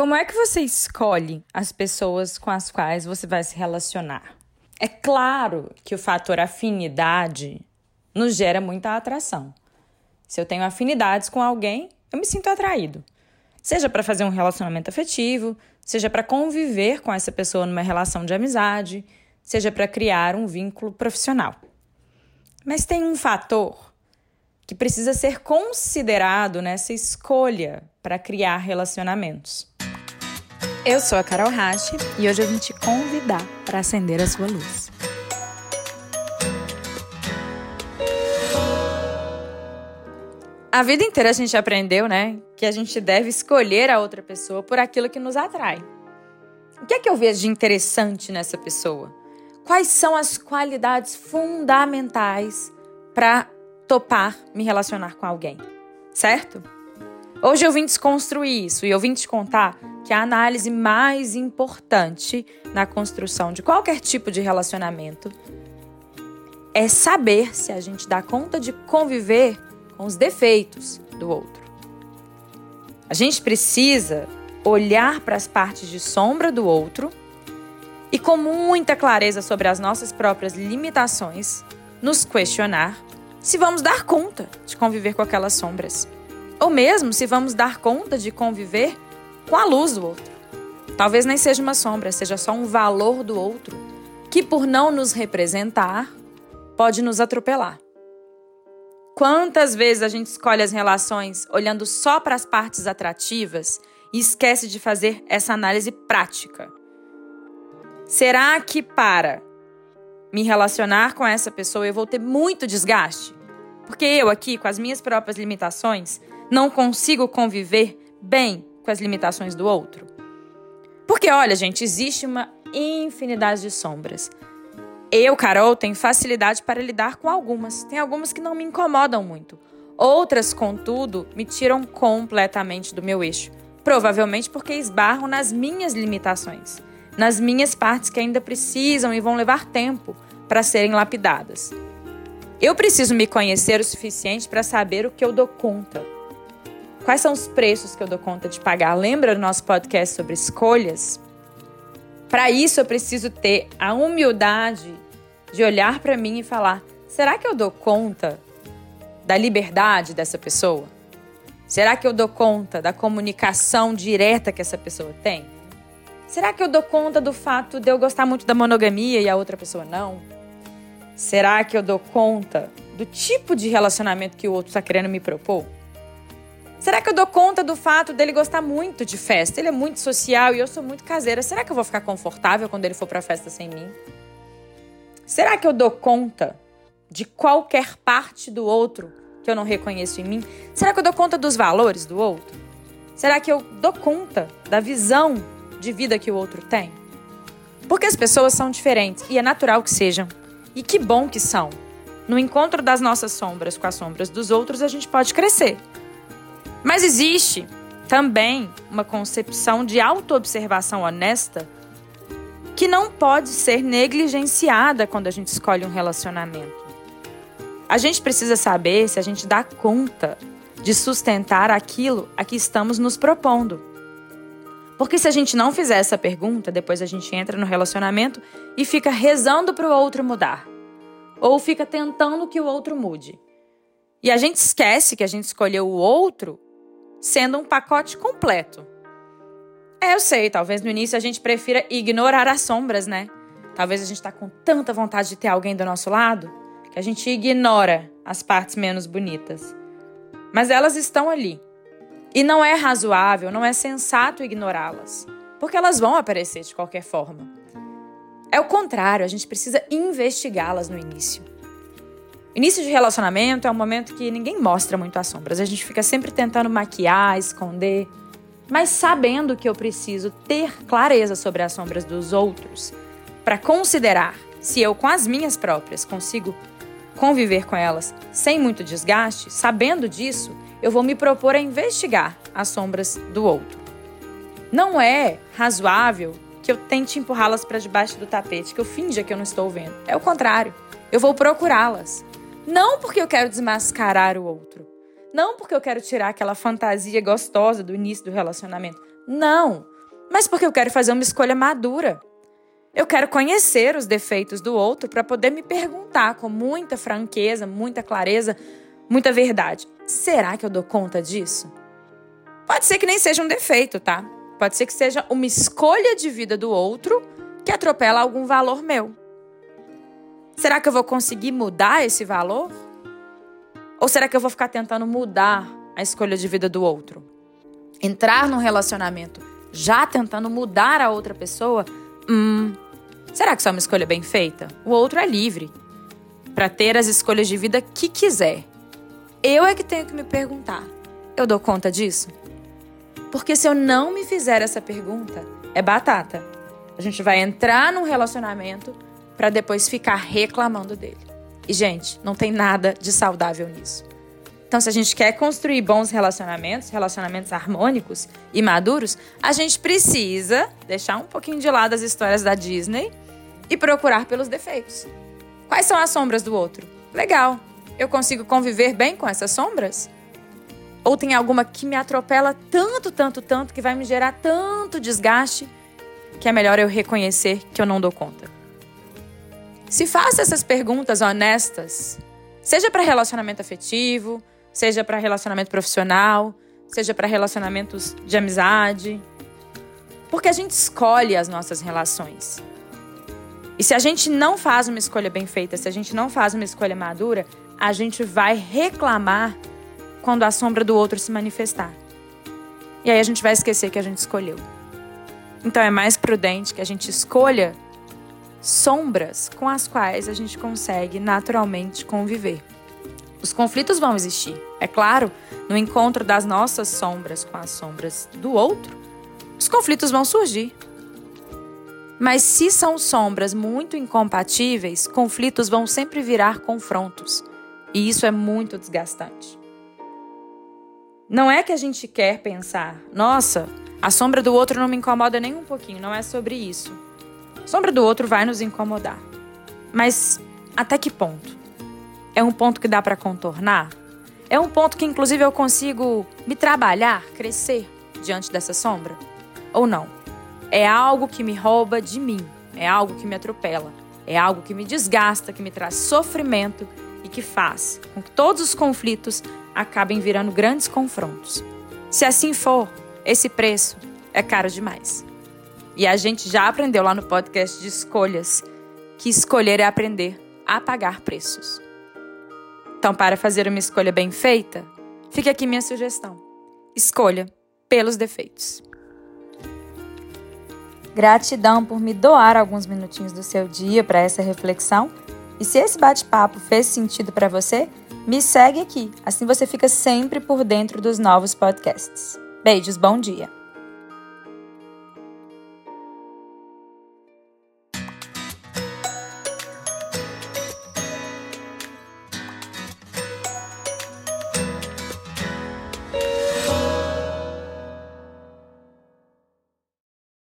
Como é que você escolhe as pessoas com as quais você vai se relacionar? É claro que o fator afinidade nos gera muita atração. Se eu tenho afinidades com alguém, eu me sinto atraído. Seja para fazer um relacionamento afetivo, seja para conviver com essa pessoa numa relação de amizade, seja para criar um vínculo profissional. Mas tem um fator que precisa ser considerado nessa escolha para criar relacionamentos. Eu sou a Carol Rache e hoje eu vim te convidar para acender a sua luz. A vida inteira a gente aprendeu, né, que a gente deve escolher a outra pessoa por aquilo que nos atrai. O que é que eu vejo de interessante nessa pessoa? Quais são as qualidades fundamentais para topar me relacionar com alguém? Certo? Hoje eu vim desconstruir isso e eu vim te contar que a análise mais importante na construção de qualquer tipo de relacionamento é saber se a gente dá conta de conviver com os defeitos do outro. A gente precisa olhar para as partes de sombra do outro e, com muita clareza sobre as nossas próprias limitações, nos questionar se vamos dar conta de conviver com aquelas sombras ou mesmo se vamos dar conta de conviver com a luz do outro. Talvez nem seja uma sombra, seja só um valor do outro, que por não nos representar, pode nos atropelar. Quantas vezes a gente escolhe as relações olhando só para as partes atrativas e esquece de fazer essa análise prática? Será que para me relacionar com essa pessoa eu vou ter muito desgaste? Porque eu aqui, com as minhas próprias limitações, não consigo conviver bem com as limitações do outro? Porque, olha, gente, existe uma infinidade de sombras. Eu, Carol, tenho facilidade para lidar com algumas. Tem algumas que não me incomodam muito. Outras, contudo, me tiram completamente do meu eixo. Provavelmente porque esbarram nas minhas limitações, nas minhas partes que ainda precisam e vão levar tempo para serem lapidadas. Eu preciso me conhecer o suficiente para saber o que eu dou conta, Quais são os preços que eu dou conta de pagar? Lembra do nosso podcast sobre escolhas? Para isso eu preciso ter a humildade de olhar para mim e falar: será que eu dou conta da liberdade dessa pessoa? Será que eu dou conta da comunicação direta que essa pessoa tem? Será que eu dou conta do fato de eu gostar muito da monogamia e a outra pessoa não? Será que eu dou conta do tipo de relacionamento que o outro está querendo me propor? Será que eu dou conta do fato dele gostar muito de festa? Ele é muito social e eu sou muito caseira. Será que eu vou ficar confortável quando ele for para festa sem mim? Será que eu dou conta de qualquer parte do outro que eu não reconheço em mim? Será que eu dou conta dos valores do outro? Será que eu dou conta da visão de vida que o outro tem? Porque as pessoas são diferentes e é natural que sejam. E que bom que são. No encontro das nossas sombras com as sombras dos outros, a gente pode crescer. Mas existe também uma concepção de autoobservação honesta que não pode ser negligenciada quando a gente escolhe um relacionamento. A gente precisa saber se a gente dá conta de sustentar aquilo a que estamos nos propondo. Porque se a gente não fizer essa pergunta, depois a gente entra no relacionamento e fica rezando para o outro mudar. Ou fica tentando que o outro mude. E a gente esquece que a gente escolheu o outro sendo um pacote completo. É, eu sei, talvez no início a gente prefira ignorar as sombras, né? Talvez a gente tá com tanta vontade de ter alguém do nosso lado que a gente ignora as partes menos bonitas. Mas elas estão ali. E não é razoável, não é sensato ignorá-las, porque elas vão aparecer de qualquer forma. É o contrário, a gente precisa investigá-las no início. Início de relacionamento é um momento que ninguém mostra muito as sombras. A gente fica sempre tentando maquiar, esconder, mas sabendo que eu preciso ter clareza sobre as sombras dos outros para considerar se eu com as minhas próprias consigo conviver com elas sem muito desgaste, sabendo disso, eu vou me propor a investigar as sombras do outro. Não é razoável que eu tente empurrá-las para debaixo do tapete, que eu finja que eu não estou vendo. É o contrário. Eu vou procurá-las. Não porque eu quero desmascarar o outro. Não porque eu quero tirar aquela fantasia gostosa do início do relacionamento. Não. mas porque eu quero fazer uma escolha madura. Eu quero conhecer os defeitos do outro para poder me perguntar com muita franqueza, muita clareza, muita verdade: será que eu dou conta disso? Pode ser que nem seja um defeito, tá? Pode ser que seja uma escolha de vida do outro que atropela algum valor meu. Será que eu vou conseguir mudar esse valor? Ou será que eu vou ficar tentando mudar a escolha de vida do outro? Entrar num relacionamento já tentando mudar a outra pessoa? Hum, será que isso é uma escolha bem feita? O outro é livre para ter as escolhas de vida que quiser. Eu é que tenho que me perguntar: eu dou conta disso? Porque se eu não me fizer essa pergunta, é batata. A gente vai entrar num relacionamento para depois ficar reclamando dele. E, gente, não tem nada de saudável nisso. Então, se a gente quer construir bons relacionamentos, relacionamentos harmônicos e maduros, a gente precisa deixar um pouquinho de lado as histórias da Disney e procurar pelos defeitos. Quais são as sombras do outro? Legal. Eu consigo conviver bem com essas sombras? Ou tem alguma que me atropela tanto, tanto, tanto, que vai me gerar tanto desgaste, que é melhor eu reconhecer que eu não dou conta? Se faça essas perguntas honestas, seja para relacionamento afetivo, seja para relacionamento profissional, seja para relacionamentos de amizade. Porque a gente escolhe as nossas relações. E se a gente não faz uma escolha bem feita, se a gente não faz uma escolha madura, a gente vai reclamar quando a sombra do outro se manifestar. E aí a gente vai esquecer que a gente escolheu. Então é mais prudente que a gente escolha sombras com as quais a gente consegue naturalmente conviver. Os conflitos vão existir, é claro, no encontro das nossas sombras com as sombras do outro, os conflitos vão surgir. Mas se são sombras muito incompatíveis, conflitos vão sempre virar confrontos. E isso é muito desgastante. Não é que a gente quer pensar, nossa, a sombra do outro não me incomoda nem um pouquinho, não é sobre isso. Sombra do outro vai nos incomodar. Mas até que ponto? É um ponto que dá para contornar? É um ponto que inclusive eu consigo me trabalhar, crescer diante dessa sombra? Ou não? É algo que me rouba de mim, é algo que me atropela, é algo que me desgasta, que me traz sofrimento e que faz com que todos os conflitos acabem virando grandes confrontos. Se assim for, esse preço é caro demais. E a gente já aprendeu lá no podcast de escolhas que escolher é aprender a pagar preços. Então, para fazer uma escolha bem feita, fica aqui minha sugestão: escolha pelos defeitos. Gratidão por me doar alguns minutinhos do seu dia para essa reflexão. E se esse bate-papo fez sentido para você, me segue aqui, assim você fica sempre por dentro dos novos podcasts. Beijos, bom dia!